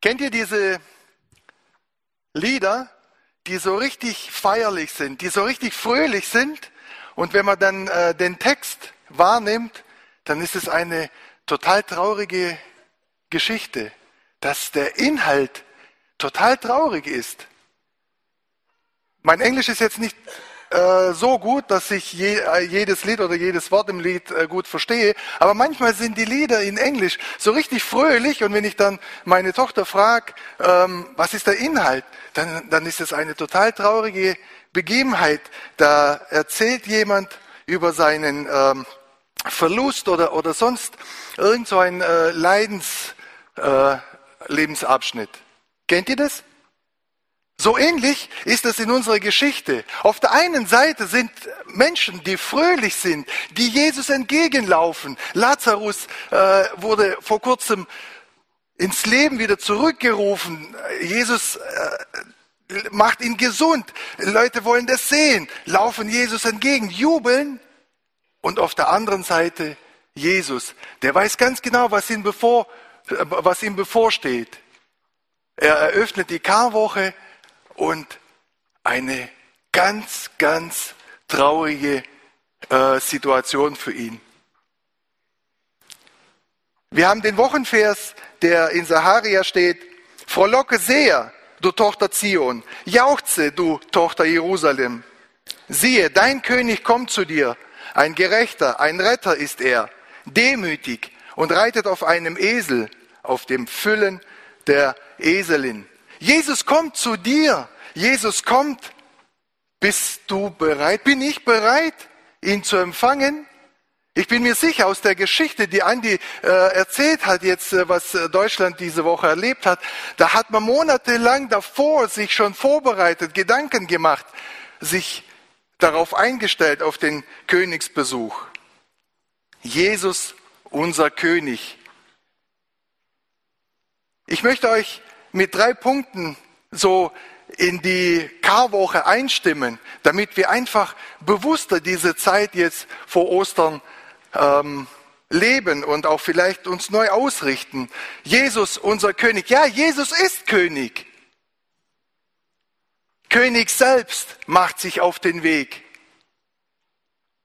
Kennt ihr diese Lieder, die so richtig feierlich sind, die so richtig fröhlich sind? Und wenn man dann äh, den Text wahrnimmt, dann ist es eine total traurige Geschichte, dass der Inhalt total traurig ist. Mein Englisch ist jetzt nicht äh, so gut, dass ich je, äh, jedes Lied oder jedes Wort im Lied äh, gut verstehe. Aber manchmal sind die Lieder in Englisch so richtig fröhlich und wenn ich dann meine Tochter frage, ähm, was ist der Inhalt, dann, dann ist es eine total traurige Begebenheit. Da erzählt jemand über seinen ähm, Verlust oder, oder sonst irgend so ein äh, Leidenslebensabschnitt. Äh, Kennt ihr das? So ähnlich ist es in unserer Geschichte. Auf der einen Seite sind Menschen, die fröhlich sind, die Jesus entgegenlaufen. Lazarus äh, wurde vor kurzem ins Leben wieder zurückgerufen. Jesus äh, macht ihn gesund. Leute wollen das sehen, laufen Jesus entgegen, jubeln. Und auf der anderen Seite Jesus, der weiß ganz genau, was ihm, bevor, äh, was ihm bevorsteht. Er eröffnet die Karwoche und eine ganz, ganz traurige äh, Situation für ihn. Wir haben den Wochenvers, der in Saharia steht, Frohlocke sehr, du Tochter Zion, jauchze, du Tochter Jerusalem. Siehe, dein König kommt zu dir, ein Gerechter, ein Retter ist er, demütig und reitet auf einem Esel, auf dem Füllen der Eselin. Jesus kommt zu dir. Jesus kommt. Bist du bereit? Bin ich bereit, ihn zu empfangen? Ich bin mir sicher aus der Geschichte, die Andi äh, erzählt hat, jetzt äh, was äh, Deutschland diese Woche erlebt hat, da hat man monatelang davor sich schon vorbereitet, Gedanken gemacht, sich darauf eingestellt auf den Königsbesuch. Jesus, unser König. Ich möchte euch mit drei Punkten so in die Karwoche einstimmen, damit wir einfach bewusster diese Zeit jetzt vor Ostern ähm, leben und auch vielleicht uns neu ausrichten. Jesus, unser König. Ja, Jesus ist König. König selbst macht sich auf den Weg.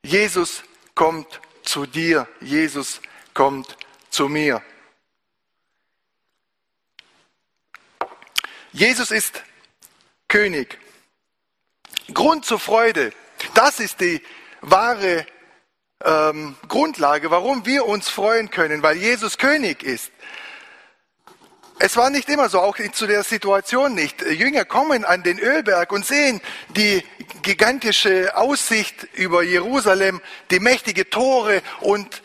Jesus kommt zu dir. Jesus kommt zu mir. Jesus ist König. Grund zur Freude, das ist die wahre ähm, Grundlage, warum wir uns freuen können, weil Jesus König ist. Es war nicht immer so, auch zu der Situation nicht. Jünger kommen an den Ölberg und sehen die gigantische Aussicht über Jerusalem, die mächtige Tore und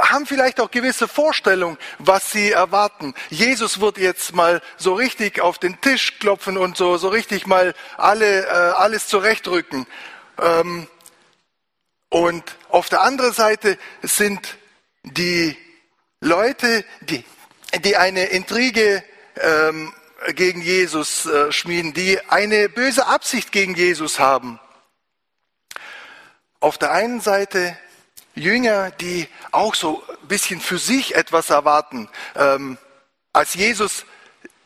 haben vielleicht auch gewisse Vorstellungen, was sie erwarten. Jesus wird jetzt mal so richtig auf den Tisch klopfen und so, so richtig mal alle, äh, alles zurechtrücken. Ähm, und auf der anderen Seite sind die Leute, die die eine Intrige ähm, gegen Jesus äh, schmieden, die eine böse Absicht gegen Jesus haben. Auf der einen Seite Jünger, die auch so ein bisschen für sich etwas erwarten. Ähm, als Jesus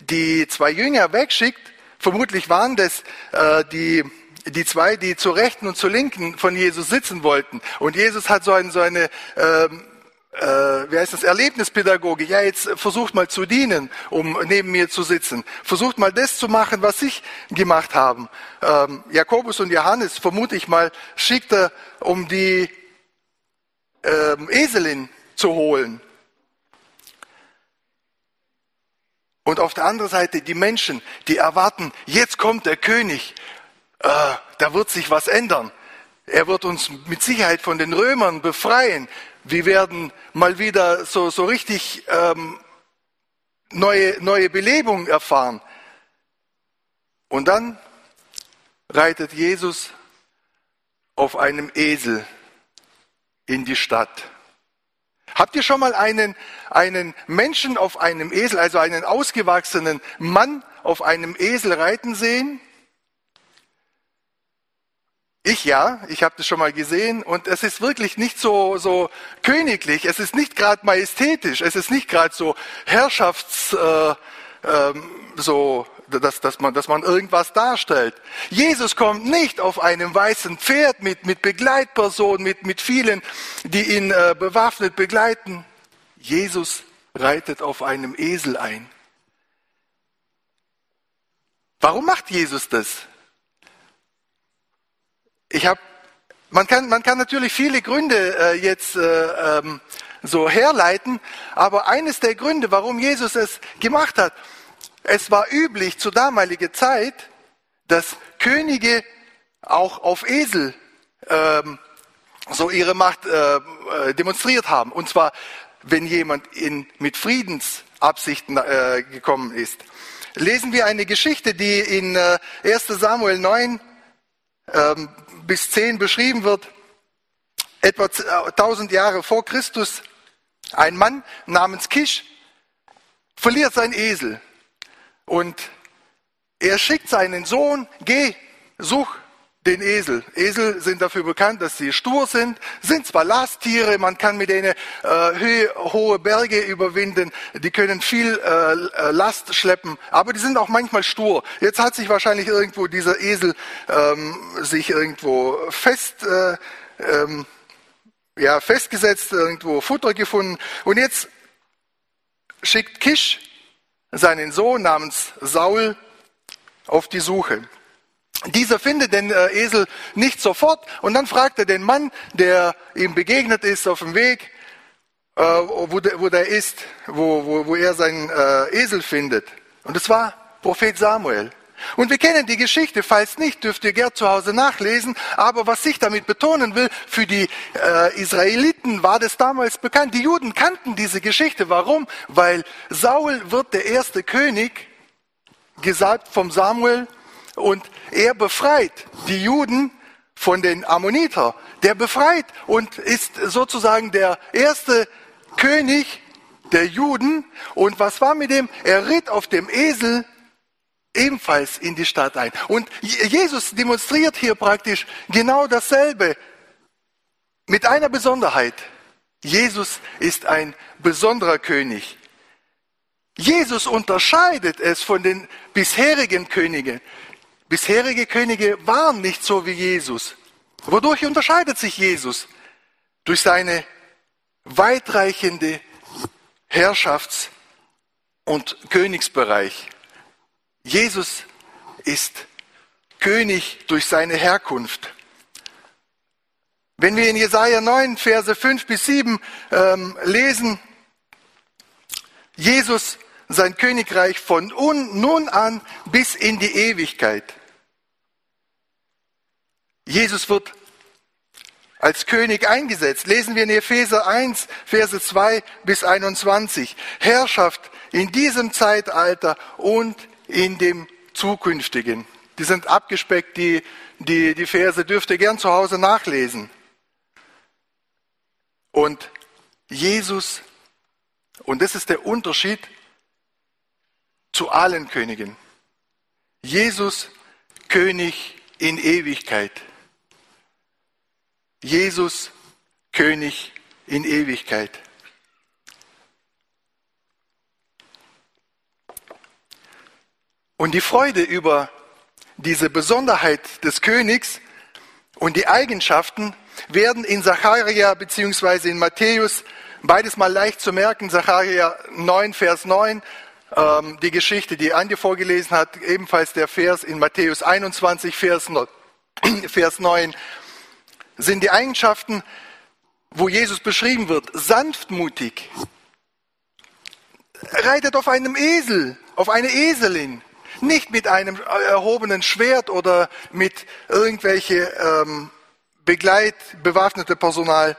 die zwei Jünger wegschickt, vermutlich waren das äh, die, die zwei, die zur Rechten und zur Linken von Jesus sitzen wollten. Und Jesus hat so, ein, so eine ähm, äh, wie heißt das, Erlebnispädagogik. Ja, jetzt versucht mal zu dienen, um neben mir zu sitzen. Versucht mal das zu machen, was ich gemacht habe. Ähm, Jakobus und Johannes, vermute ich mal, schickt er, um die ähm, Eselin zu holen. Und auf der anderen Seite die Menschen, die erwarten, jetzt kommt der König, äh, da wird sich was ändern. Er wird uns mit Sicherheit von den Römern befreien. Wir werden mal wieder so, so richtig ähm, neue, neue Belebung erfahren. Und dann reitet Jesus auf einem Esel in die Stadt. Habt ihr schon mal einen, einen Menschen auf einem Esel, also einen ausgewachsenen Mann auf einem Esel reiten sehen? Ich ja, ich habe das schon mal gesehen und es ist wirklich nicht so, so königlich, es ist nicht gerade majestätisch, es ist nicht gerade so herrschaftsmäßig ähm, so, dass, dass, man, dass man irgendwas darstellt. Jesus kommt nicht auf einem weißen Pferd mit, mit Begleitpersonen, mit, mit vielen, die ihn äh, bewaffnet begleiten. Jesus reitet auf einem Esel ein. Warum macht Jesus das? Ich habe, man kann, man kann natürlich viele Gründe äh, jetzt äh, ähm, so herleiten, aber eines der Gründe, warum Jesus es gemacht hat, es war üblich zur damaligen Zeit, dass Könige auch auf Esel ähm, so ihre Macht äh, äh demonstriert haben. Und zwar, wenn jemand in, mit Friedensabsichten äh, gekommen ist. Lesen wir eine Geschichte, die in äh, 1 Samuel 9 ähm, bis 10 beschrieben wird. Etwa 1000 Jahre vor Christus. Ein Mann namens Kisch verliert sein Esel. Und er schickt seinen Sohn, geh, such den Esel. Esel sind dafür bekannt, dass sie stur sind, sind zwar Lasttiere, man kann mit denen äh, hohe Berge überwinden, die können viel äh, äh, Last schleppen, aber die sind auch manchmal stur. Jetzt hat sich wahrscheinlich irgendwo dieser Esel ähm, sich irgendwo fest, äh, ähm, ja, festgesetzt, irgendwo Futter gefunden und jetzt schickt Kisch seinen Sohn namens Saul auf die Suche. Dieser findet den äh, Esel nicht sofort und dann fragt er den Mann, der ihm begegnet ist auf dem Weg, äh, wo, der, ist, wo er seinen äh, Esel findet. Und es war Prophet Samuel. Und wir kennen die Geschichte, falls nicht, dürft ihr gern zu Hause nachlesen. Aber was ich damit betonen will, für die äh, Israeliten war das damals bekannt. Die Juden kannten diese Geschichte. Warum? Weil Saul wird der erste König, gesagt vom Samuel, und er befreit die Juden von den Ammoniter. Der befreit und ist sozusagen der erste König der Juden. Und was war mit dem? Er ritt auf dem Esel ebenfalls in die Stadt ein. Und Jesus demonstriert hier praktisch genau dasselbe mit einer Besonderheit. Jesus ist ein besonderer König. Jesus unterscheidet es von den bisherigen Königen. Bisherige Könige waren nicht so wie Jesus. Wodurch unterscheidet sich Jesus? Durch seine weitreichende Herrschafts- und Königsbereich. Jesus ist König durch seine Herkunft. Wenn wir in Jesaja 9, Verse 5 bis 7 ähm, lesen, Jesus, sein Königreich von nun an bis in die Ewigkeit. Jesus wird als König eingesetzt. Lesen wir in Epheser 1, Verse 2 bis 21. Herrschaft in diesem Zeitalter und in dem zukünftigen. Die sind abgespeckt, die, die, die Verse dürft ihr gern zu Hause nachlesen. Und Jesus, und das ist der Unterschied zu allen Königen. Jesus, König in Ewigkeit. Jesus, König in Ewigkeit. Und die Freude über diese Besonderheit des Königs und die Eigenschaften werden in Zacharia bzw. in Matthäus beides mal leicht zu merken. Zacharia 9, Vers 9, ähm, die Geschichte, die Andi vorgelesen hat, ebenfalls der Vers in Matthäus 21, Vers 9, sind die Eigenschaften, wo Jesus beschrieben wird, sanftmutig, reitet auf einem Esel, auf eine Eselin, nicht mit einem erhobenen Schwert oder mit irgendwelche ähm, Begleit, Personal.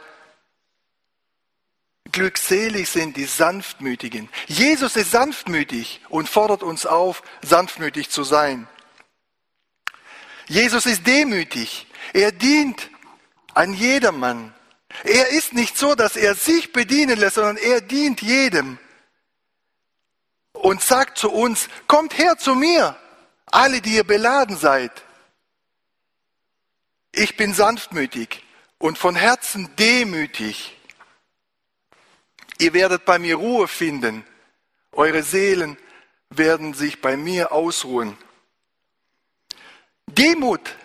Glückselig sind die Sanftmütigen. Jesus ist sanftmütig und fordert uns auf, sanftmütig zu sein. Jesus ist demütig. Er dient an jedermann. Er ist nicht so, dass er sich bedienen lässt, sondern er dient jedem und sagt zu uns, kommt her zu mir, alle, die ihr beladen seid. Ich bin sanftmütig und von Herzen demütig. Ihr werdet bei mir Ruhe finden. Eure Seelen werden sich bei mir ausruhen. Demut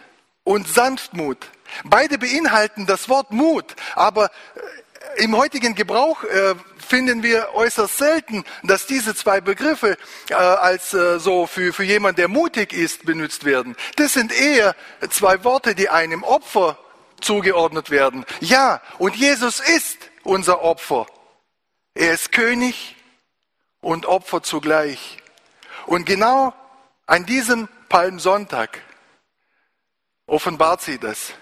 und Sanftmut, beide beinhalten das Wort Mut, aber äh, im heutigen Gebrauch äh, finden wir äußerst selten, dass diese zwei Begriffe äh, als äh, so für, für jemand, der mutig ist, benutzt werden. Das sind eher zwei Worte, die einem Opfer zugeordnet werden. Ja, und Jesus ist unser Opfer. Er ist König und Opfer zugleich. Und genau an diesem Palmsonntag offenbart sie das.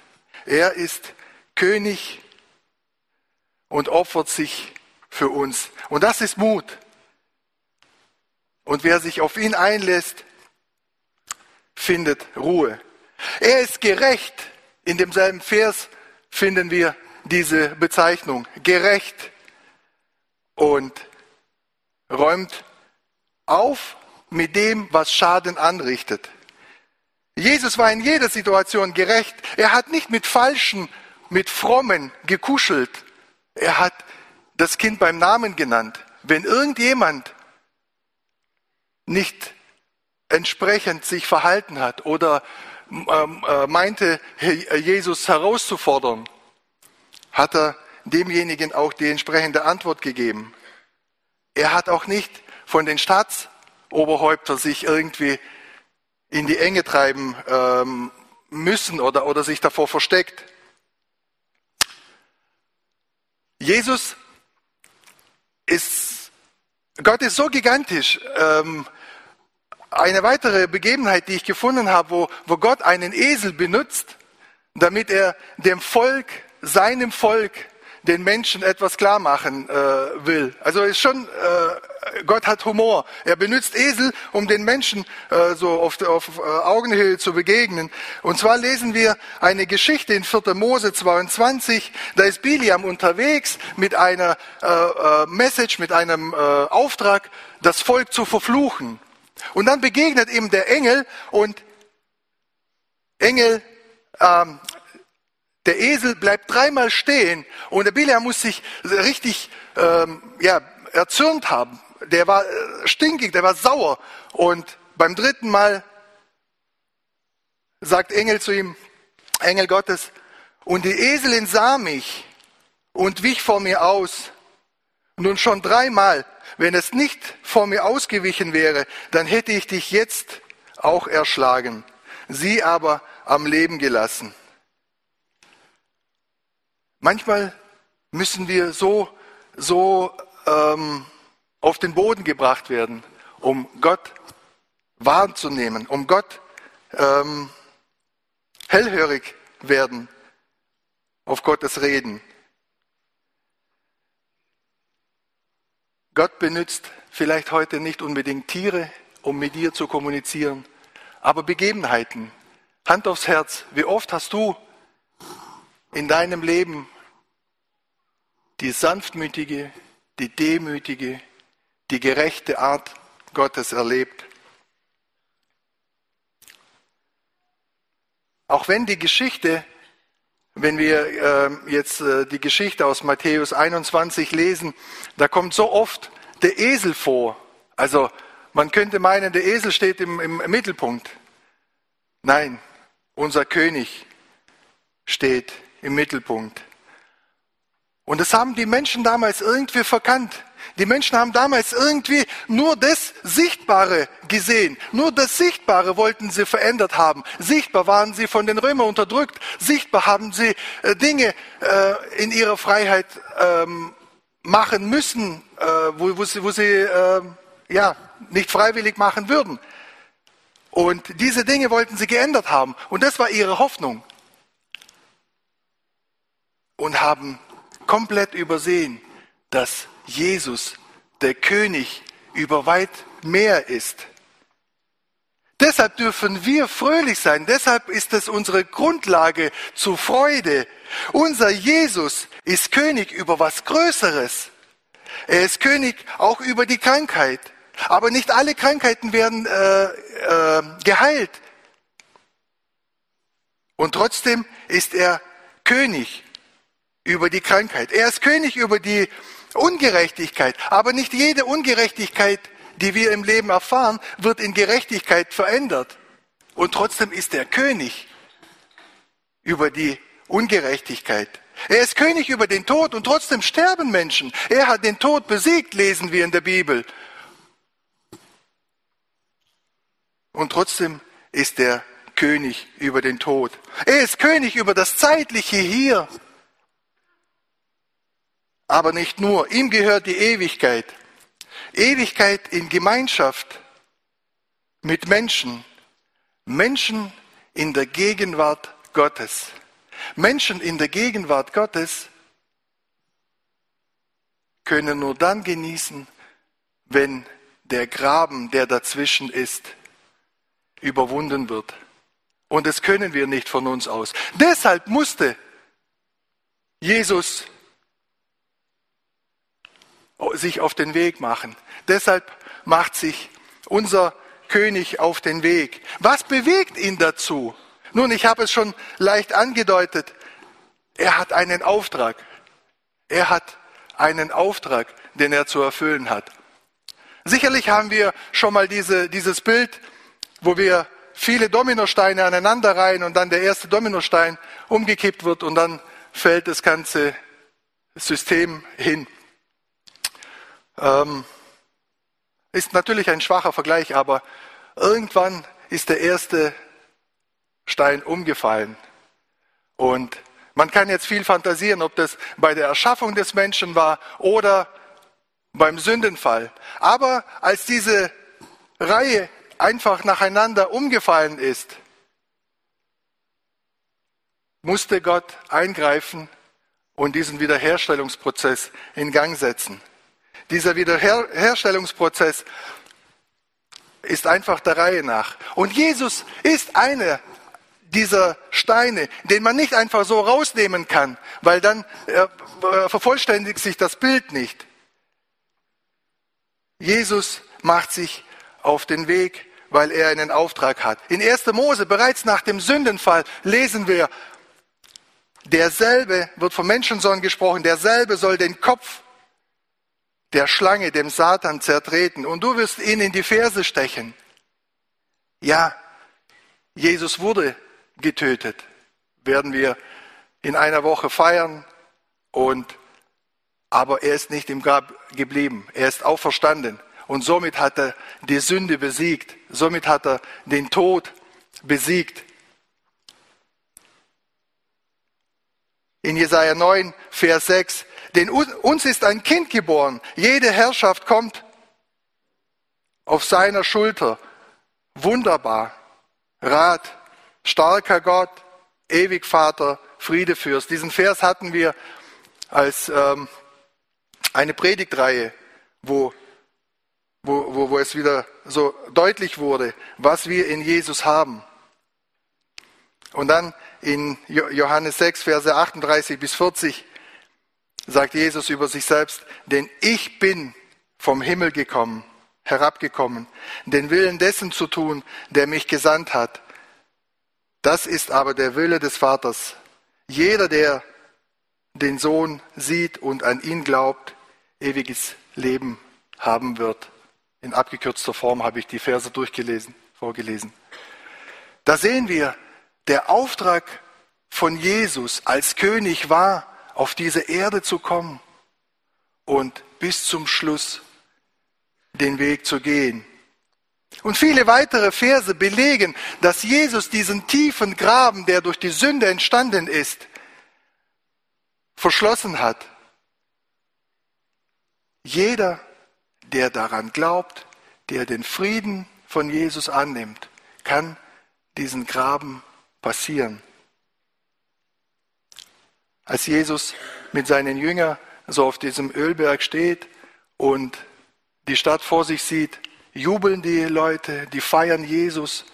Er ist König und opfert sich für uns. Und das ist Mut. Und wer sich auf ihn einlässt, findet Ruhe. Er ist gerecht. In demselben Vers finden wir diese Bezeichnung. Gerecht. Und räumt auf mit dem, was Schaden anrichtet. Jesus war in jeder Situation gerecht. Er hat nicht mit Falschen, mit Frommen gekuschelt. Er hat das Kind beim Namen genannt. Wenn irgendjemand nicht entsprechend sich verhalten hat oder ähm, äh, meinte, Jesus herauszufordern, hat er demjenigen auch die entsprechende Antwort gegeben. Er hat auch nicht von den Staatsoberhäuptern sich irgendwie in die Enge treiben ähm, müssen oder, oder sich davor versteckt. Jesus ist, Gott ist so gigantisch. Ähm, eine weitere Begebenheit, die ich gefunden habe, wo, wo Gott einen Esel benutzt, damit er dem Volk, seinem Volk, den Menschen etwas klar machen äh, will. Also ist schon, äh, Gott hat Humor. Er benutzt Esel, um den Menschen äh, so auf, auf äh, Augenhöhe zu begegnen. Und zwar lesen wir eine Geschichte in 4. Mose 22. Da ist Biliam unterwegs mit einer äh, äh, Message, mit einem Auftrag, das Volk zu verfluchen. Und dann begegnet ihm der Engel und Engel ähm, der Esel bleibt dreimal stehen und der Bileam muss sich richtig ähm, ja, erzürnt haben. Der war äh, stinkig, der war sauer. Und beim dritten Mal sagt Engel zu ihm, Engel Gottes, und die Eselin sah mich und wich vor mir aus. Nun schon dreimal, wenn es nicht vor mir ausgewichen wäre, dann hätte ich dich jetzt auch erschlagen, sie aber am Leben gelassen. Manchmal müssen wir so, so ähm, auf den Boden gebracht werden, um Gott wahrzunehmen, um Gott ähm, hellhörig werden auf Gottes Reden. Gott benutzt vielleicht heute nicht unbedingt Tiere, um mit dir zu kommunizieren, aber Begebenheiten. Hand aufs Herz, wie oft hast du in deinem Leben die sanftmütige, die demütige, die gerechte Art Gottes erlebt. Auch wenn die Geschichte, wenn wir äh, jetzt äh, die Geschichte aus Matthäus 21 lesen, da kommt so oft der Esel vor. Also man könnte meinen, der Esel steht im, im Mittelpunkt. Nein, unser König steht im Mittelpunkt. Und das haben die Menschen damals irgendwie verkannt. Die Menschen haben damals irgendwie nur das Sichtbare gesehen. Nur das Sichtbare wollten sie verändert haben. Sichtbar waren sie von den Römern unterdrückt. Sichtbar haben sie äh, Dinge äh, in ihrer Freiheit ähm, machen müssen, äh, wo, wo, sie, wo sie äh, ja, nicht freiwillig machen würden. Und diese Dinge wollten sie geändert haben. Und das war ihre Hoffnung und haben komplett übersehen, dass Jesus der König über weit mehr ist. Deshalb dürfen wir fröhlich sein. Deshalb ist es unsere Grundlage zur Freude. Unser Jesus ist König über was Größeres. Er ist König auch über die Krankheit. Aber nicht alle Krankheiten werden äh, äh, geheilt. Und trotzdem ist er König über die Krankheit. Er ist König über die Ungerechtigkeit. Aber nicht jede Ungerechtigkeit, die wir im Leben erfahren, wird in Gerechtigkeit verändert. Und trotzdem ist er König über die Ungerechtigkeit. Er ist König über den Tod und trotzdem sterben Menschen. Er hat den Tod besiegt, lesen wir in der Bibel. Und trotzdem ist er König über den Tod. Er ist König über das zeitliche Hier. Aber nicht nur, ihm gehört die Ewigkeit. Ewigkeit in Gemeinschaft mit Menschen. Menschen in der Gegenwart Gottes. Menschen in der Gegenwart Gottes können nur dann genießen, wenn der Graben, der dazwischen ist, überwunden wird. Und das können wir nicht von uns aus. Deshalb musste Jesus sich auf den Weg machen. Deshalb macht sich unser König auf den Weg. Was bewegt ihn dazu? Nun, ich habe es schon leicht angedeutet. Er hat einen Auftrag. Er hat einen Auftrag, den er zu erfüllen hat. Sicherlich haben wir schon mal diese, dieses Bild, wo wir viele Dominosteine aneinander reihen und dann der erste Dominostein umgekippt wird und dann fällt das ganze System hin. Ähm, ist natürlich ein schwacher Vergleich, aber irgendwann ist der erste Stein umgefallen. Und man kann jetzt viel fantasieren, ob das bei der Erschaffung des Menschen war oder beim Sündenfall. Aber als diese Reihe einfach nacheinander umgefallen ist, musste Gott eingreifen und diesen Wiederherstellungsprozess in Gang setzen. Dieser Wiederherstellungsprozess ist einfach der Reihe nach. Und Jesus ist einer dieser Steine, den man nicht einfach so rausnehmen kann, weil dann äh, vervollständigt sich das Bild nicht. Jesus macht sich auf den Weg, weil er einen Auftrag hat. In 1. Mose, bereits nach dem Sündenfall, lesen wir, derselbe wird vom Menschensohn gesprochen, derselbe soll den Kopf der Schlange, dem Satan, zertreten und du wirst ihn in die Ferse stechen. Ja, Jesus wurde getötet. Werden wir in einer Woche feiern und aber er ist nicht im Grab geblieben. Er ist auferstanden und somit hat er die Sünde besiegt. Somit hat er den Tod besiegt. In Jesaja 9, Vers 6 denn uns ist ein Kind geboren. Jede Herrschaft kommt auf seiner Schulter. Wunderbar. Rat, starker Gott, ewig Vater, Friedefürst. Diesen Vers hatten wir als ähm, eine Predigtreihe, wo, wo, wo, wo es wieder so deutlich wurde, was wir in Jesus haben. Und dann in Johannes 6, Verse 38 bis 40 sagt Jesus über sich selbst, denn ich bin vom Himmel gekommen, herabgekommen, den Willen dessen zu tun, der mich gesandt hat. Das ist aber der Wille des Vaters. Jeder, der den Sohn sieht und an ihn glaubt, ewiges Leben haben wird. In abgekürzter Form habe ich die Verse durchgelesen, vorgelesen. Da sehen wir, der Auftrag von Jesus als König war, auf diese Erde zu kommen und bis zum Schluss den Weg zu gehen. Und viele weitere Verse belegen, dass Jesus diesen tiefen Graben, der durch die Sünde entstanden ist, verschlossen hat. Jeder, der daran glaubt, der den Frieden von Jesus annimmt, kann diesen Graben passieren als Jesus mit seinen Jüngern so auf diesem Ölberg steht und die Stadt vor sich sieht, jubeln die Leute, die feiern Jesus.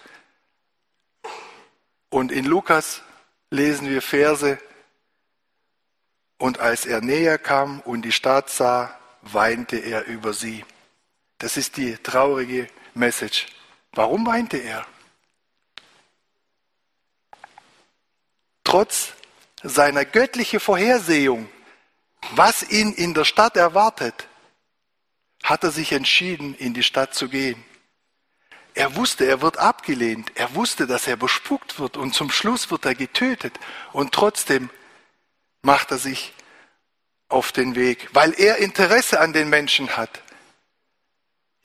Und in Lukas lesen wir Verse, und als er näher kam und die Stadt sah, weinte er über sie. Das ist die traurige Message. Warum weinte er? Trotz seiner göttlichen Vorhersehung, was ihn in der Stadt erwartet, hat er sich entschieden, in die Stadt zu gehen. Er wusste, er wird abgelehnt. Er wusste, dass er bespuckt wird und zum Schluss wird er getötet. Und trotzdem macht er sich auf den Weg, weil er Interesse an den Menschen hat.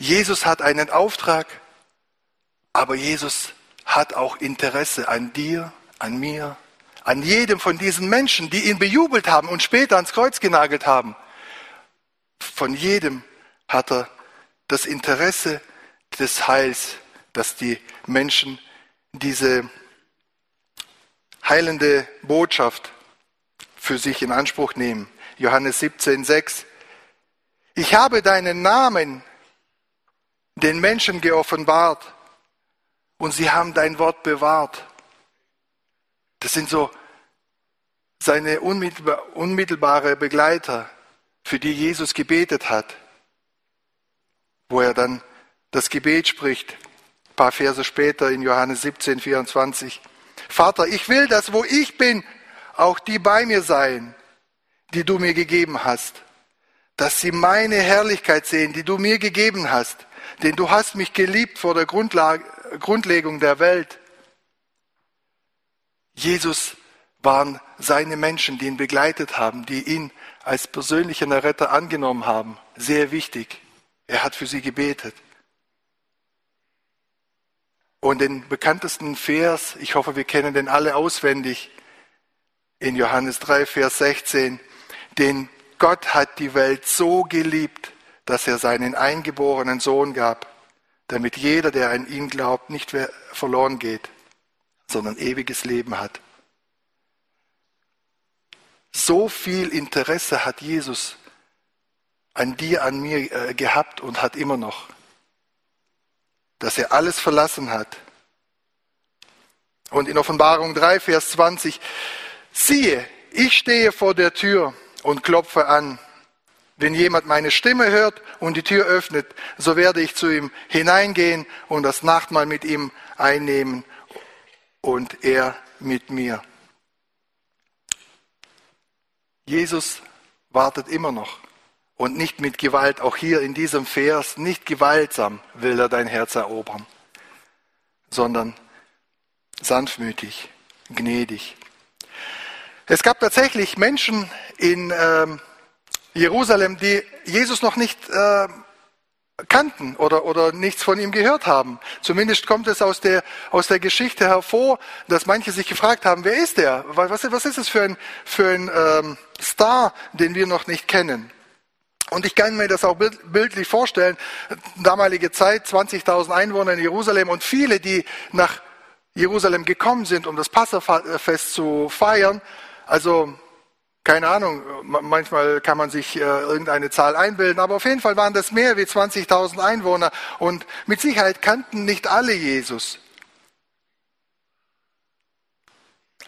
Jesus hat einen Auftrag, aber Jesus hat auch Interesse an dir, an mir, an jedem von diesen Menschen, die ihn bejubelt haben und später ans Kreuz genagelt haben. Von jedem hat er das Interesse des Heils, dass die Menschen diese heilende Botschaft für sich in Anspruch nehmen. Johannes 17, 6. Ich habe deinen Namen den Menschen geoffenbart und sie haben dein Wort bewahrt. Das sind so seine unmittelbare Begleiter, für die Jesus gebetet hat, wo er dann das Gebet spricht, ein paar Verse später in Johannes 17, 24. Vater, ich will, dass wo ich bin, auch die bei mir seien, die du mir gegeben hast, dass sie meine Herrlichkeit sehen, die du mir gegeben hast, denn du hast mich geliebt vor der Grundlage, Grundlegung der Welt. Jesus waren seine Menschen, die ihn begleitet haben, die ihn als persönlichen Retter angenommen haben. Sehr wichtig. Er hat für sie gebetet. Und den bekanntesten Vers, ich hoffe, wir kennen den alle auswendig, in Johannes 3, Vers 16, den Gott hat die Welt so geliebt, dass er seinen eingeborenen Sohn gab, damit jeder, der an ihn glaubt, nicht verloren geht, sondern ewiges Leben hat. So viel Interesse hat Jesus an dir, an mir äh, gehabt und hat immer noch, dass er alles verlassen hat. Und in Offenbarung 3, Vers 20, siehe, ich stehe vor der Tür und klopfe an. Wenn jemand meine Stimme hört und die Tür öffnet, so werde ich zu ihm hineingehen und das Nachtmahl mit ihm einnehmen und er mit mir. Jesus wartet immer noch und nicht mit Gewalt, auch hier in diesem Vers, nicht gewaltsam will er dein Herz erobern, sondern sanftmütig, gnädig. Es gab tatsächlich Menschen in ähm, Jerusalem, die Jesus noch nicht äh, kannten oder, oder nichts von ihm gehört haben. Zumindest kommt es aus der, aus der Geschichte hervor, dass manche sich gefragt haben, wer ist der? Was, was ist es für ein, für ein ähm, Star, den wir noch nicht kennen? Und ich kann mir das auch bildlich vorstellen. Damalige Zeit, 20.000 Einwohner in Jerusalem und viele, die nach Jerusalem gekommen sind, um das Passafest zu feiern. Also keine Ahnung, manchmal kann man sich äh, irgendeine Zahl einbilden, aber auf jeden Fall waren das mehr wie 20.000 Einwohner und mit Sicherheit kannten nicht alle Jesus.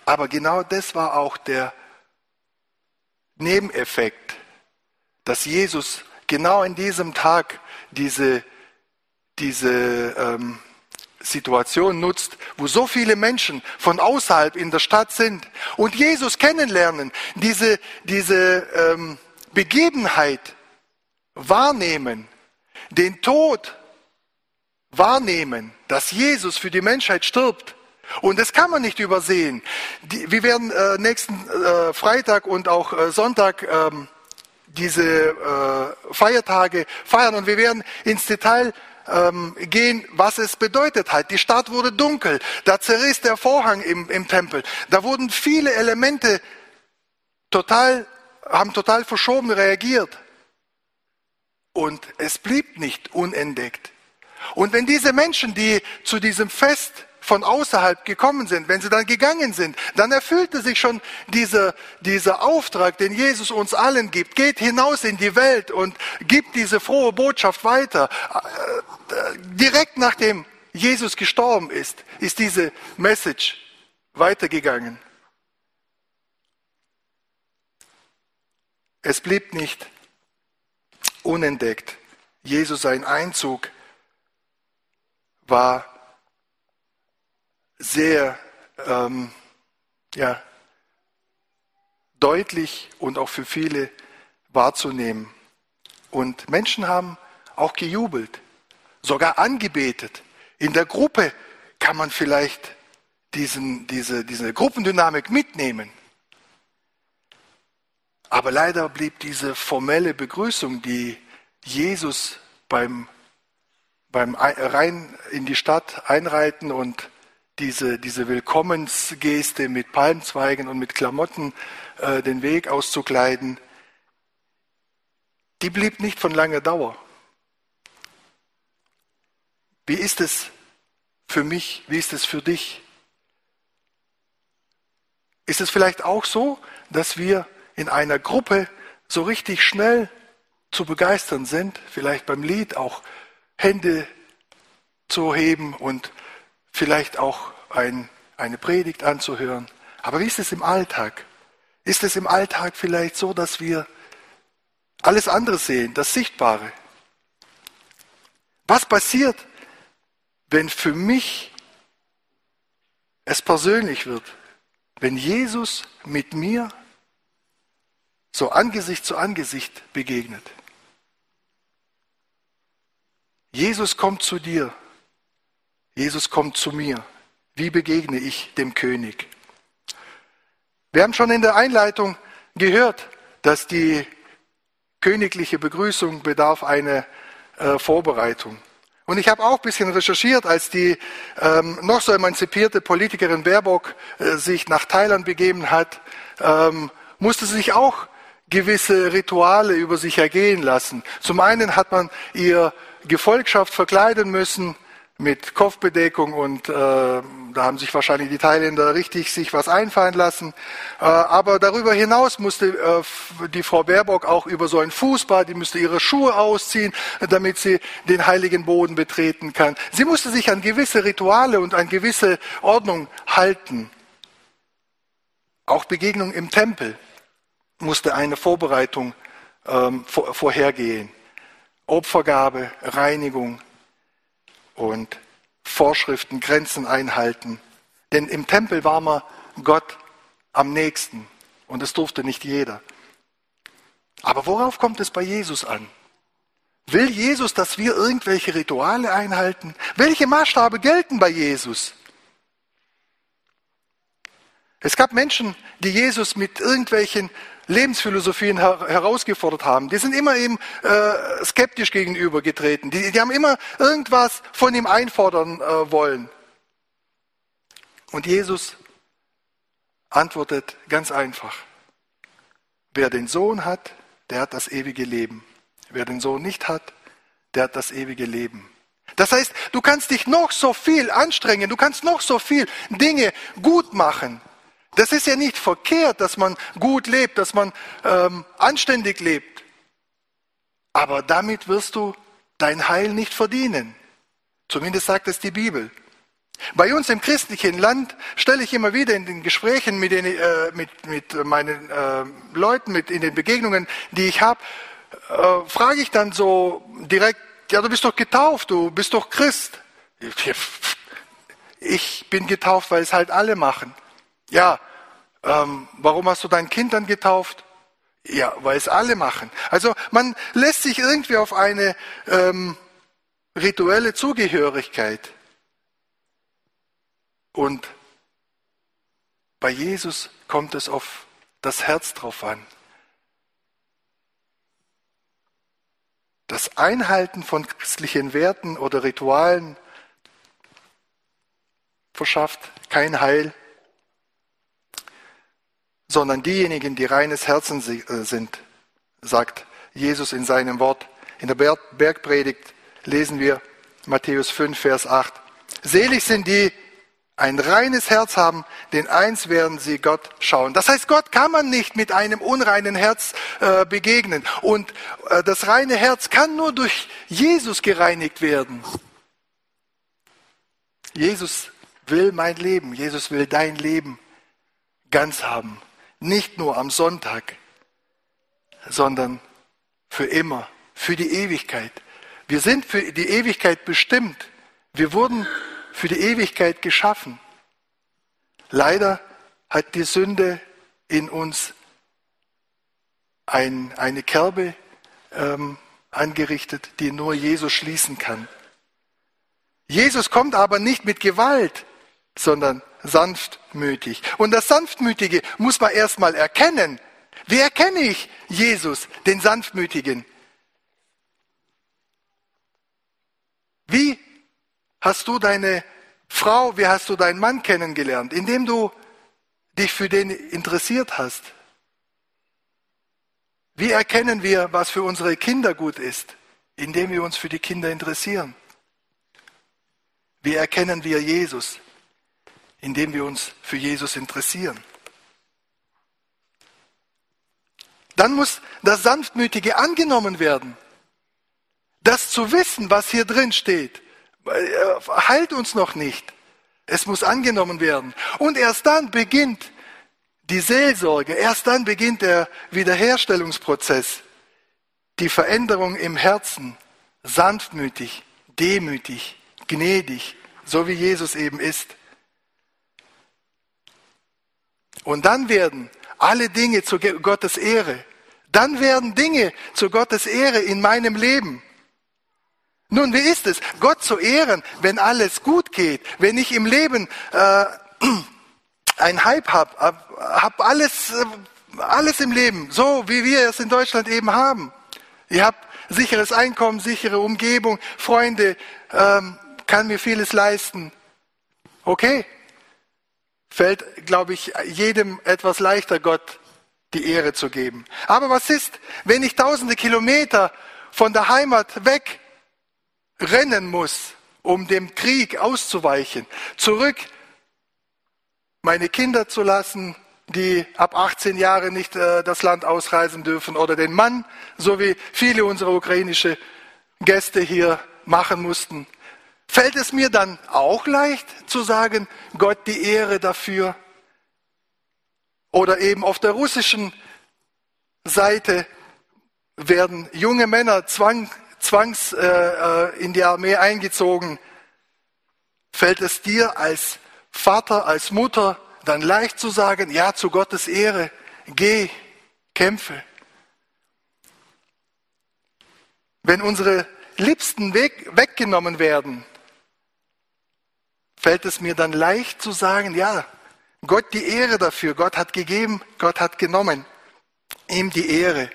Aber genau das war auch der Nebeneffekt, dass Jesus genau in diesem Tag diese, diese ähm, Situation nutzt, wo so viele Menschen von außerhalb in der Stadt sind und Jesus kennenlernen, diese, diese ähm, Begebenheit wahrnehmen, den Tod wahrnehmen, dass Jesus für die Menschheit stirbt. Und das kann man nicht übersehen. Die, wir werden äh, nächsten äh, Freitag und auch äh, Sonntag ähm, diese äh, Feiertage feiern und wir werden ins Detail ähm, gehen, was es bedeutet hat. Die Stadt wurde dunkel, da zerriss der Vorhang im, im Tempel, da wurden viele Elemente total, haben total verschoben reagiert. Und es blieb nicht unentdeckt. Und wenn diese Menschen, die zu diesem Fest von außerhalb gekommen sind, wenn sie dann gegangen sind, dann erfüllte sich schon dieser, dieser Auftrag, den Jesus uns allen gibt. Geht hinaus in die Welt und gibt diese frohe Botschaft weiter. Äh, direkt nachdem Jesus gestorben ist, ist diese Message weitergegangen. Es blieb nicht unentdeckt. Jesus sein Einzug war sehr ähm, ja, deutlich und auch für viele wahrzunehmen. Und Menschen haben auch gejubelt, sogar angebetet. In der Gruppe kann man vielleicht diesen, diese, diese Gruppendynamik mitnehmen. Aber leider blieb diese formelle Begrüßung, die Jesus beim, beim rein in die Stadt einreiten und diese, diese Willkommensgeste mit Palmzweigen und mit Klamotten äh, den Weg auszukleiden, die blieb nicht von langer Dauer. Wie ist es für mich? Wie ist es für dich? Ist es vielleicht auch so, dass wir in einer Gruppe so richtig schnell zu begeistern sind, vielleicht beim Lied auch Hände zu heben und vielleicht auch ein, eine Predigt anzuhören. Aber wie ist es im Alltag? Ist es im Alltag vielleicht so, dass wir alles andere sehen, das Sichtbare? Was passiert, wenn für mich es persönlich wird, wenn Jesus mit mir so Angesicht zu Angesicht begegnet? Jesus kommt zu dir, Jesus kommt zu mir. Wie begegne ich dem König? Wir haben schon in der Einleitung gehört, dass die königliche Begrüßung bedarf einer äh, Vorbereitung. Und ich habe auch ein bisschen recherchiert, als die ähm, noch so emanzipierte Politikerin Baerbock äh, sich nach Thailand begeben hat, ähm, musste sie sich auch gewisse Rituale über sich ergehen lassen. Zum einen hat man ihr Gefolgschaft verkleiden müssen mit Kopfbedeckung und äh, da haben sich wahrscheinlich die Thailänder richtig sich was einfallen lassen. Äh, aber darüber hinaus musste äh, die Frau Baerbock auch über so ein Fußbad, die musste ihre Schuhe ausziehen, damit sie den heiligen Boden betreten kann. Sie musste sich an gewisse Rituale und an gewisse Ordnung halten. Auch Begegnung im Tempel musste eine Vorbereitung ähm, vor, vorhergehen. Opfergabe, Reinigung, und Vorschriften, Grenzen einhalten. Denn im Tempel war man Gott am nächsten und es durfte nicht jeder. Aber worauf kommt es bei Jesus an? Will Jesus, dass wir irgendwelche Rituale einhalten? Welche Maßstabe gelten bei Jesus? Es gab Menschen, die Jesus mit irgendwelchen Lebensphilosophien her herausgefordert haben. Die sind immer ihm äh, skeptisch gegenübergetreten. Die, die haben immer irgendwas von ihm einfordern äh, wollen. Und Jesus antwortet ganz einfach. Wer den Sohn hat, der hat das ewige Leben. Wer den Sohn nicht hat, der hat das ewige Leben. Das heißt, du kannst dich noch so viel anstrengen, du kannst noch so viel Dinge gut machen. Das ist ja nicht verkehrt, dass man gut lebt, dass man ähm, anständig lebt. Aber damit wirst du dein Heil nicht verdienen. Zumindest sagt es die Bibel. Bei uns im christlichen Land stelle ich immer wieder in den Gesprächen mit, den, äh, mit, mit meinen äh, Leuten, mit, in den Begegnungen, die ich habe, äh, frage ich dann so direkt, ja, du bist doch getauft, du bist doch Christ. Ich bin getauft, weil es halt alle machen. Ja, ähm, warum hast du dein Kind dann getauft? Ja, weil es alle machen. Also man lässt sich irgendwie auf eine ähm, rituelle Zugehörigkeit. Und bei Jesus kommt es auf das Herz drauf an. Das Einhalten von christlichen Werten oder Ritualen verschafft kein Heil, sondern diejenigen, die reines Herzen äh, sind, sagt Jesus in seinem Wort. In der Bergpredigt lesen wir Matthäus 5, Vers 8. Selig sind die, ein reines Herz haben, denn eins werden sie Gott schauen. Das heißt, Gott kann man nicht mit einem unreinen Herz äh, begegnen. Und äh, das reine Herz kann nur durch Jesus gereinigt werden. Jesus will mein Leben, Jesus will dein Leben ganz haben. Nicht nur am Sonntag, sondern für immer, für die Ewigkeit. Wir sind für die Ewigkeit bestimmt. Wir wurden für die Ewigkeit geschaffen. Leider hat die Sünde in uns ein, eine Kerbe ähm, angerichtet, die nur Jesus schließen kann. Jesus kommt aber nicht mit Gewalt, sondern sanftmütig. Und das Sanftmütige muss man erstmal erkennen. Wie erkenne ich Jesus, den Sanftmütigen? Wie hast du deine Frau, wie hast du deinen Mann kennengelernt? Indem du dich für den interessiert hast. Wie erkennen wir, was für unsere Kinder gut ist? Indem wir uns für die Kinder interessieren. Wie erkennen wir Jesus? Indem wir uns für Jesus interessieren. Dann muss das Sanftmütige angenommen werden. Das zu wissen, was hier drin steht, äh, heilt uns noch nicht. Es muss angenommen werden. Und erst dann beginnt die Seelsorge, erst dann beginnt der Wiederherstellungsprozess, die Veränderung im Herzen, sanftmütig, demütig, gnädig, so wie Jesus eben ist. Und dann werden alle Dinge zu Gottes Ehre. Dann werden Dinge zu Gottes Ehre in meinem Leben. Nun, wie ist es, Gott zu ehren, wenn alles gut geht, wenn ich im Leben äh, ein Hype habe, hab, hab alles, äh, alles im Leben, so wie wir es in Deutschland eben haben. Ihr habt sicheres Einkommen, sichere Umgebung, Freunde, ähm, kann mir vieles leisten. Okay, fällt, glaube ich, jedem etwas leichter, Gott die Ehre zu geben. Aber was ist, wenn ich tausende Kilometer von der Heimat weg rennen muss, um dem Krieg auszuweichen, zurück meine Kinder zu lassen, die ab 18 Jahre nicht äh, das Land ausreisen dürfen, oder den Mann, so wie viele unserer ukrainische Gäste hier machen mussten. Fällt es mir dann auch leicht zu sagen, Gott die Ehre dafür? Oder eben auf der russischen Seite werden junge Männer zwang, zwangs äh, äh, in die Armee eingezogen, fällt es dir als Vater, als Mutter dann leicht zu sagen, ja, zu Gottes Ehre, geh, kämpfe. Wenn unsere Liebsten weg, weggenommen werden, fällt es mir dann leicht zu sagen, ja, Gott die Ehre dafür. Gott hat gegeben, Gott hat genommen. Ihm die Ehre.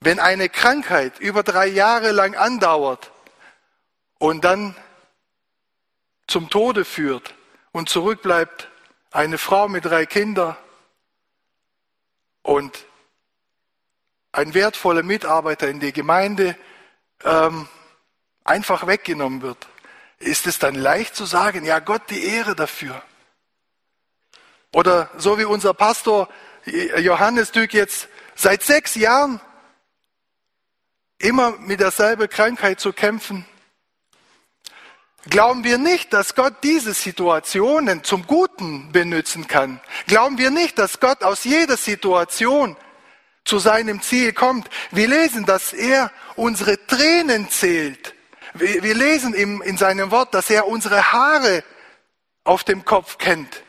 Wenn eine Krankheit über drei Jahre lang andauert und dann zum Tode führt und zurückbleibt eine Frau mit drei Kindern und ein wertvoller Mitarbeiter in der Gemeinde ähm, einfach weggenommen wird, ist es dann leicht zu sagen, ja Gott die Ehre dafür. Oder so wie unser Pastor Johannes Dück jetzt seit sechs Jahren immer mit derselben Krankheit zu kämpfen? Glauben wir nicht, dass Gott diese Situationen zum Guten benutzen kann? Glauben wir nicht, dass Gott aus jeder Situation zu seinem Ziel kommt? Wir lesen, dass er unsere Tränen zählt. Wir lesen in seinem Wort, dass er unsere Haare auf dem Kopf kennt.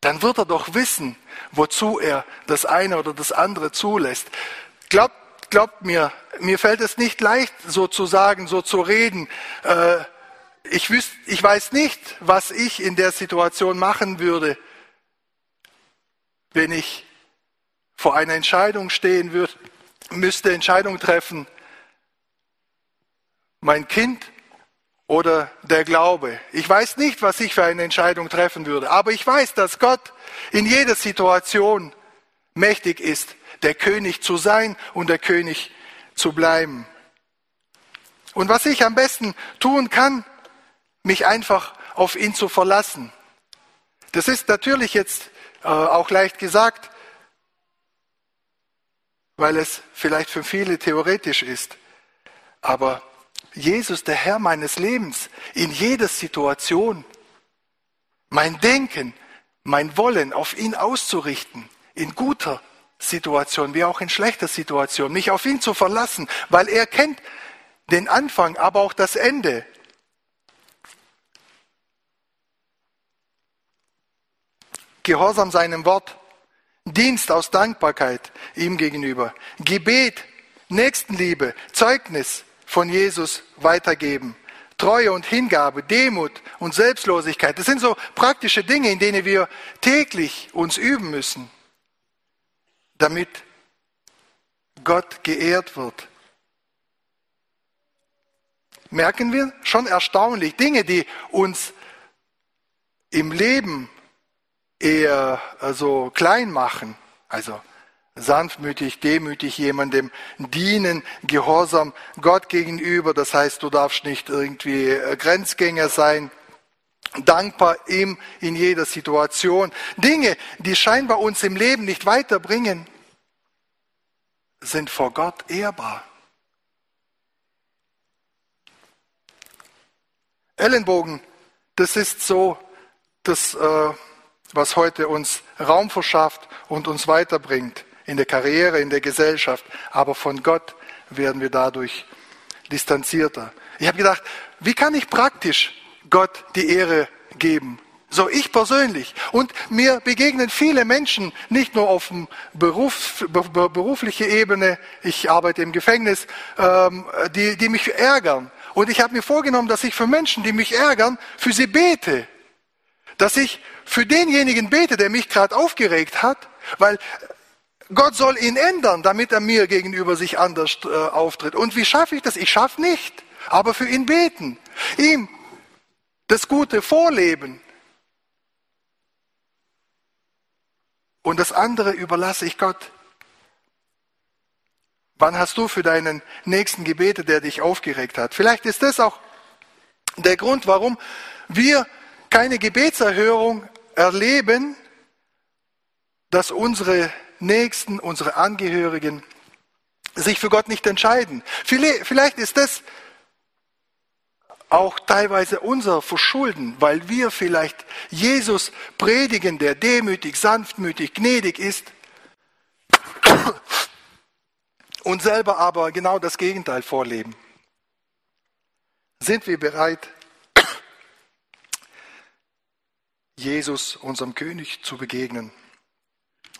Dann wird er doch wissen, wozu er das eine oder das andere zulässt. Glaubt glaubt mir, mir fällt es nicht leicht, so zu sagen, so zu reden. Äh, ich, wüs ich weiß nicht, was ich in der Situation machen würde, wenn ich vor einer Entscheidung stehen würde, müsste Entscheidung treffen, mein Kind oder der Glaube. Ich weiß nicht, was ich für eine Entscheidung treffen würde, aber ich weiß, dass Gott in jeder Situation mächtig ist der König zu sein und der König zu bleiben. Und was ich am besten tun kann, mich einfach auf ihn zu verlassen. Das ist natürlich jetzt äh, auch leicht gesagt, weil es vielleicht für viele theoretisch ist. Aber Jesus, der Herr meines Lebens, in jeder Situation, mein Denken, mein Wollen auf ihn auszurichten, in guter Situation, wie auch in schlechter Situation, mich auf ihn zu verlassen, weil er kennt den Anfang, aber auch das Ende. Gehorsam seinem Wort, Dienst aus Dankbarkeit ihm gegenüber, Gebet, Nächstenliebe, Zeugnis von Jesus weitergeben. Treue und Hingabe, Demut und Selbstlosigkeit. Das sind so praktische Dinge, in denen wir täglich uns üben müssen, damit Gott geehrt wird. Merken wir schon erstaunlich Dinge, die uns im Leben eher also klein machen. Also sanftmütig, demütig jemandem dienen, gehorsam Gott gegenüber. Das heißt, du darfst nicht irgendwie äh, Grenzgänger sein. Dankbar ihm in jeder Situation. Dinge, die scheinbar uns im Leben nicht weiterbringen, sind vor Gott ehrbar. Ellenbogen, das ist so das, äh, was heute uns Raum verschafft und uns weiterbringt in der Karriere, in der Gesellschaft. Aber von Gott werden wir dadurch distanzierter. Ich habe gedacht, wie kann ich praktisch Gott die Ehre geben? So ich persönlich. Und mir begegnen viele Menschen, nicht nur auf dem Beruf, berufliche Ebene, ich arbeite im Gefängnis, ähm, die, die mich ärgern. Und ich habe mir vorgenommen, dass ich für Menschen, die mich ärgern, für sie bete. Dass ich für denjenigen bete, der mich gerade aufgeregt hat, weil Gott soll ihn ändern, damit er mir gegenüber sich anders äh, auftritt. Und wie schaffe ich das? Ich schaffe nicht, aber für ihn beten, ihm das Gute vorleben. Und das andere überlasse ich Gott. Wann hast du für deinen Nächsten gebetet, der dich aufgeregt hat? Vielleicht ist das auch der Grund, warum wir keine Gebetserhörung erleben, dass unsere Nächsten, unsere Angehörigen sich für Gott nicht entscheiden. Vielleicht ist das auch teilweise unser Verschulden, weil wir vielleicht Jesus predigen, der demütig, sanftmütig, gnädig ist und selber aber genau das Gegenteil vorleben. Sind wir bereit, Jesus, unserem König, zu begegnen?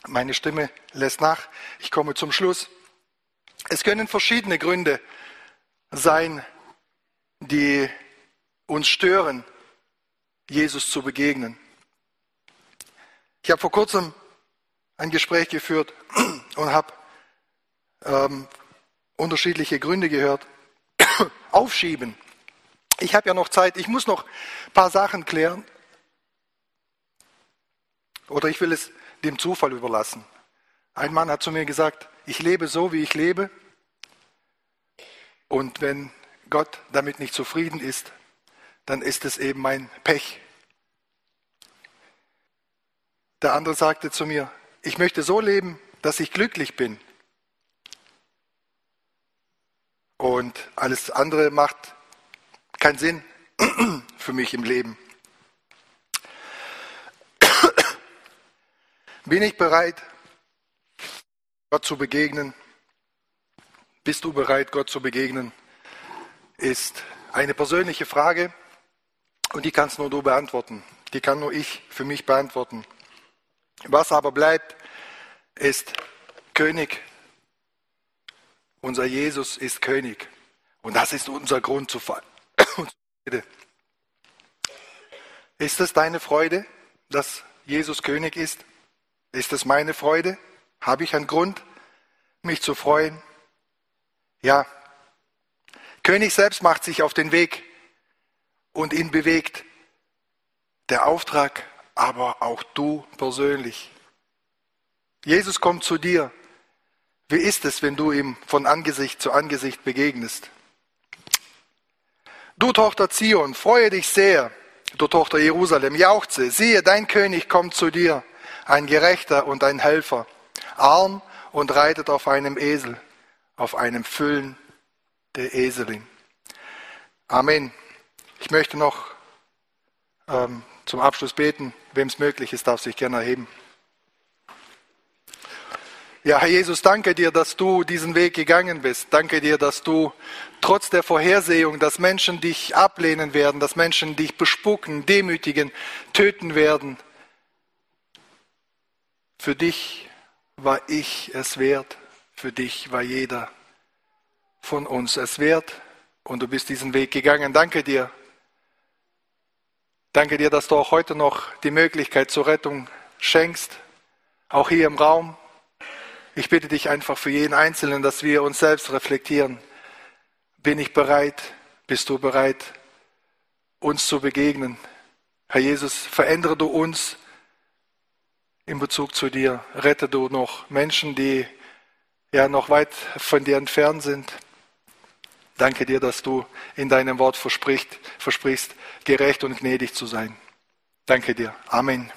Meine Stimme lässt nach. Ich komme zum Schluss. Es können verschiedene Gründe sein, die uns stören, Jesus zu begegnen. Ich habe vor kurzem ein Gespräch geführt und habe ähm, unterschiedliche Gründe gehört. Aufschieben. Ich habe ja noch Zeit, ich muss noch ein paar Sachen klären. Oder ich will es dem Zufall überlassen. Ein Mann hat zu mir gesagt, ich lebe so, wie ich lebe. Und wenn Gott damit nicht zufrieden ist, dann ist es eben mein Pech. Der andere sagte zu mir, ich möchte so leben, dass ich glücklich bin. Und alles andere macht keinen Sinn für mich im Leben. Bin ich bereit, Gott zu begegnen? Bist du bereit, Gott zu begegnen? Ist eine persönliche Frage und die kannst nur du beantworten. Die kann nur ich für mich beantworten. Was aber bleibt, ist König. Unser Jesus ist König. Und das ist unser Grund zu Freude. Ist es deine Freude, dass Jesus König ist? Ist es meine Freude? Habe ich einen Grund, mich zu freuen? Ja. König selbst macht sich auf den Weg und ihn bewegt. Der Auftrag, aber auch du persönlich. Jesus kommt zu dir. Wie ist es, wenn du ihm von Angesicht zu Angesicht begegnest? Du Tochter Zion, freue dich sehr. Du Tochter Jerusalem, jauchze, siehe, dein König kommt zu dir ein Gerechter und ein Helfer, arm und reitet auf einem Esel, auf einem Füllen der Eselin. Amen. Ich möchte noch ähm, zum Abschluss beten. Wem es möglich ist, darf sich gerne erheben. Ja, Herr Jesus, danke dir, dass du diesen Weg gegangen bist. Danke dir, dass du trotz der Vorhersehung, dass Menschen dich ablehnen werden, dass Menschen dich bespucken, demütigen, töten werden, für dich war ich es wert, für dich war jeder von uns es wert und du bist diesen Weg gegangen. Danke dir. Danke dir, dass du auch heute noch die Möglichkeit zur Rettung schenkst, auch hier im Raum. Ich bitte dich einfach für jeden Einzelnen, dass wir uns selbst reflektieren. Bin ich bereit? Bist du bereit, uns zu begegnen? Herr Jesus, verändere du uns in Bezug zu dir. Rette du noch Menschen, die ja noch weit von dir entfernt sind. Danke dir, dass du in deinem Wort versprichst, versprichst, gerecht und gnädig zu sein. Danke dir. Amen.